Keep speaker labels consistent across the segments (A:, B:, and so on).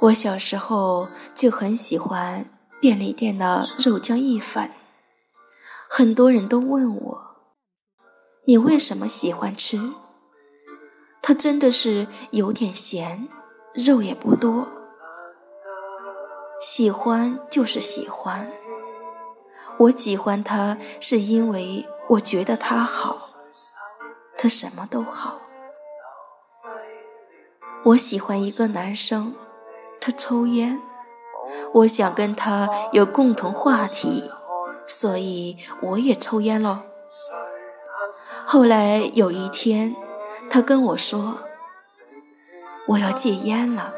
A: 我小时候就很喜欢便利店的肉酱意粉，很多人都问我，你为什么喜欢吃？它真的是有点咸，肉也不多。喜欢就是喜欢，我喜欢它是因为我觉得它好，它什么都好。我喜欢一个男生。他抽烟，我想跟他有共同话题，所以我也抽烟喽。后来有一天，他跟我说：“我要戒烟了。”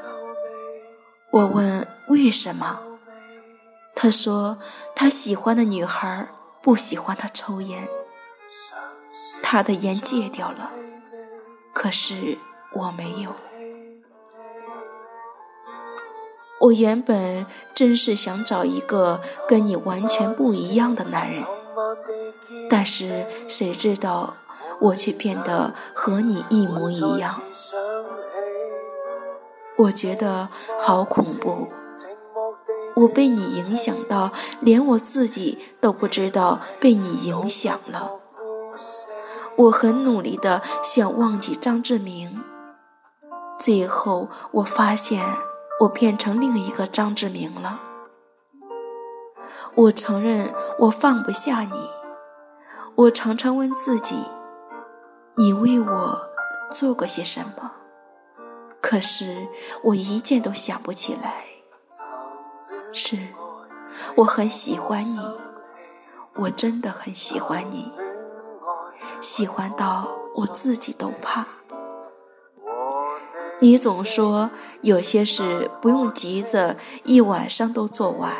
A: 我问为什么，他说他喜欢的女孩不喜欢他抽烟，他的烟戒掉了，可是我没有。我原本真是想找一个跟你完全不一样的男人，但是谁知道我却变得和你一模一样。我觉得好恐怖，我被你影响到，连我自己都不知道被你影响了。我很努力的想忘记张志明，最后我发现。我变成另一个张志明了。我承认我放不下你。我常常问自己：你为我做过些什么？可是我一件都想不起来。是，我很喜欢你，我真的很喜欢你，喜欢到我自己都怕。你总说有些事不用急着一晚上都做完，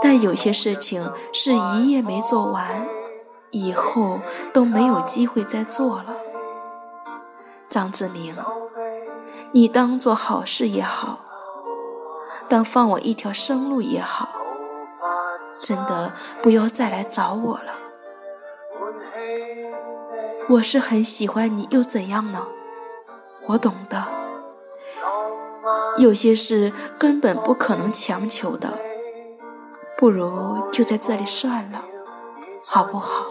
A: 但有些事情是一夜没做完，以后都没有机会再做了。张志明，你当做好事也好，当放我一条生路也好，真的不要再来找我了。我是很喜欢你，又怎样呢？我懂的，有些事根本不可能强求的，不如就在这里算了，好不好？